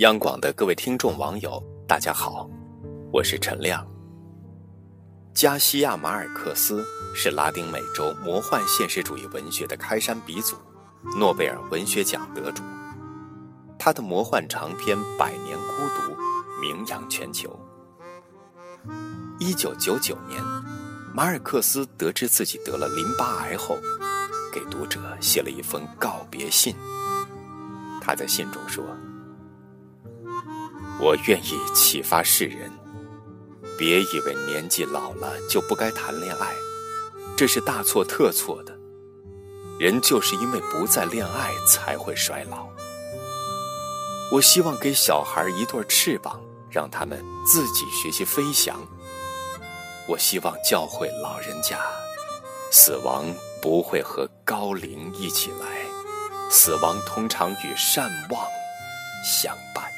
央广的各位听众网友，大家好，我是陈亮。加西亚马尔克斯是拉丁美洲魔幻现实主义文学的开山鼻祖，诺贝尔文学奖得主。他的魔幻长篇《百年孤独》名扬全球。一九九九年，马尔克斯得知自己得了淋巴癌后，给读者写了一封告别信。他在信中说。我愿意启发世人，别以为年纪老了就不该谈恋爱，这是大错特错的。人就是因为不再恋爱才会衰老。我希望给小孩一对翅膀，让他们自己学习飞翔。我希望教会老人家，死亡不会和高龄一起来，死亡通常与善忘相伴。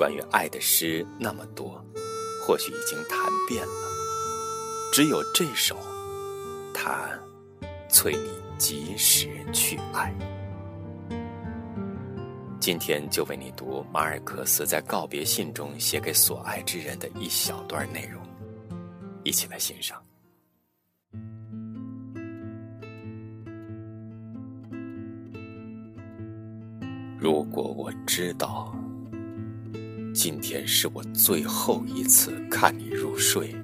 关于爱的诗那么多，或许已经谈遍了。只有这首，它催你及时去爱。今天就为你读马尔克斯在告别信中写给所爱之人的一小段内容，一起来欣赏。如果我知道。今天是我最后一次看你入睡，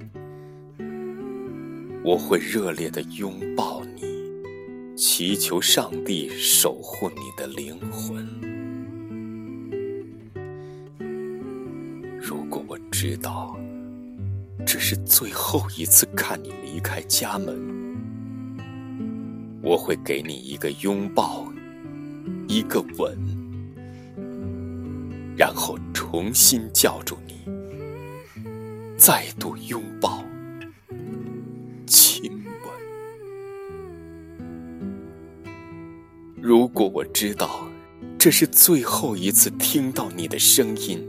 我会热烈的拥抱你，祈求上帝守护你的灵魂。如果我知道这是最后一次看你离开家门，我会给你一个拥抱，一个吻，然后。重新叫住你，再度拥抱、亲吻。如果我知道这是最后一次听到你的声音，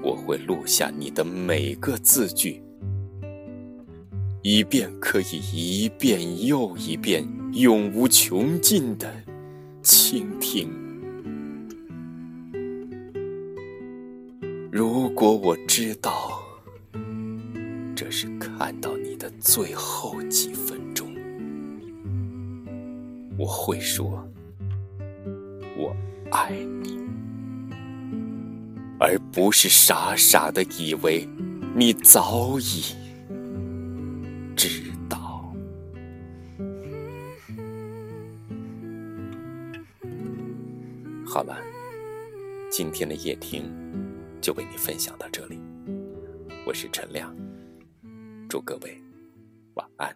我会录下你的每个字句，以便可以一遍又一遍、永无穷尽的倾听。如果我知道这是看到你的最后几分钟，我会说“我爱你”，而不是傻傻的以为你早已知道。好了，今天的夜听。就为你分享到这里，我是陈亮，祝各位晚安。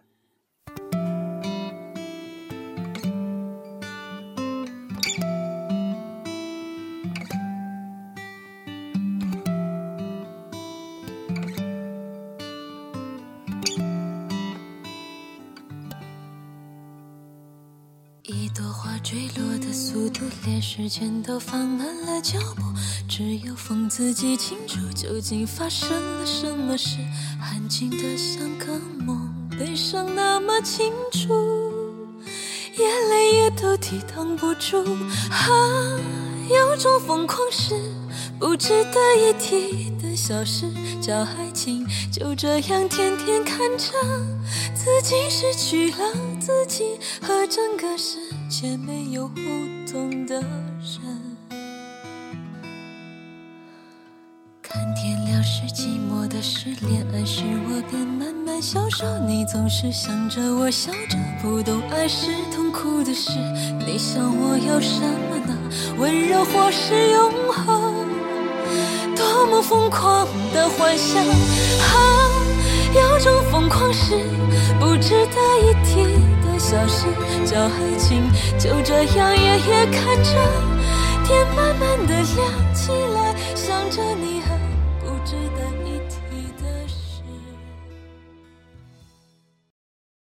坠落的速度，连时间都放慢了脚步。只有风自己清楚，究竟发生了什么事。安静的像个梦，悲伤那么清楚，眼泪也都抵挡不住。啊，有种疯狂是不值得一提的小事，叫爱情。就这样天天看着自己失去了自己，和整个世界没有互动的人。看天亮是寂寞的事，恋爱时我便慢慢消瘦。你总是想着我笑着，不懂爱是痛苦的事。你想我要什么呢？温柔或是永恒？多么疯狂的幻想！啊，有种疯狂是不值得一提的小事，叫爱情。就这样夜夜看着天慢慢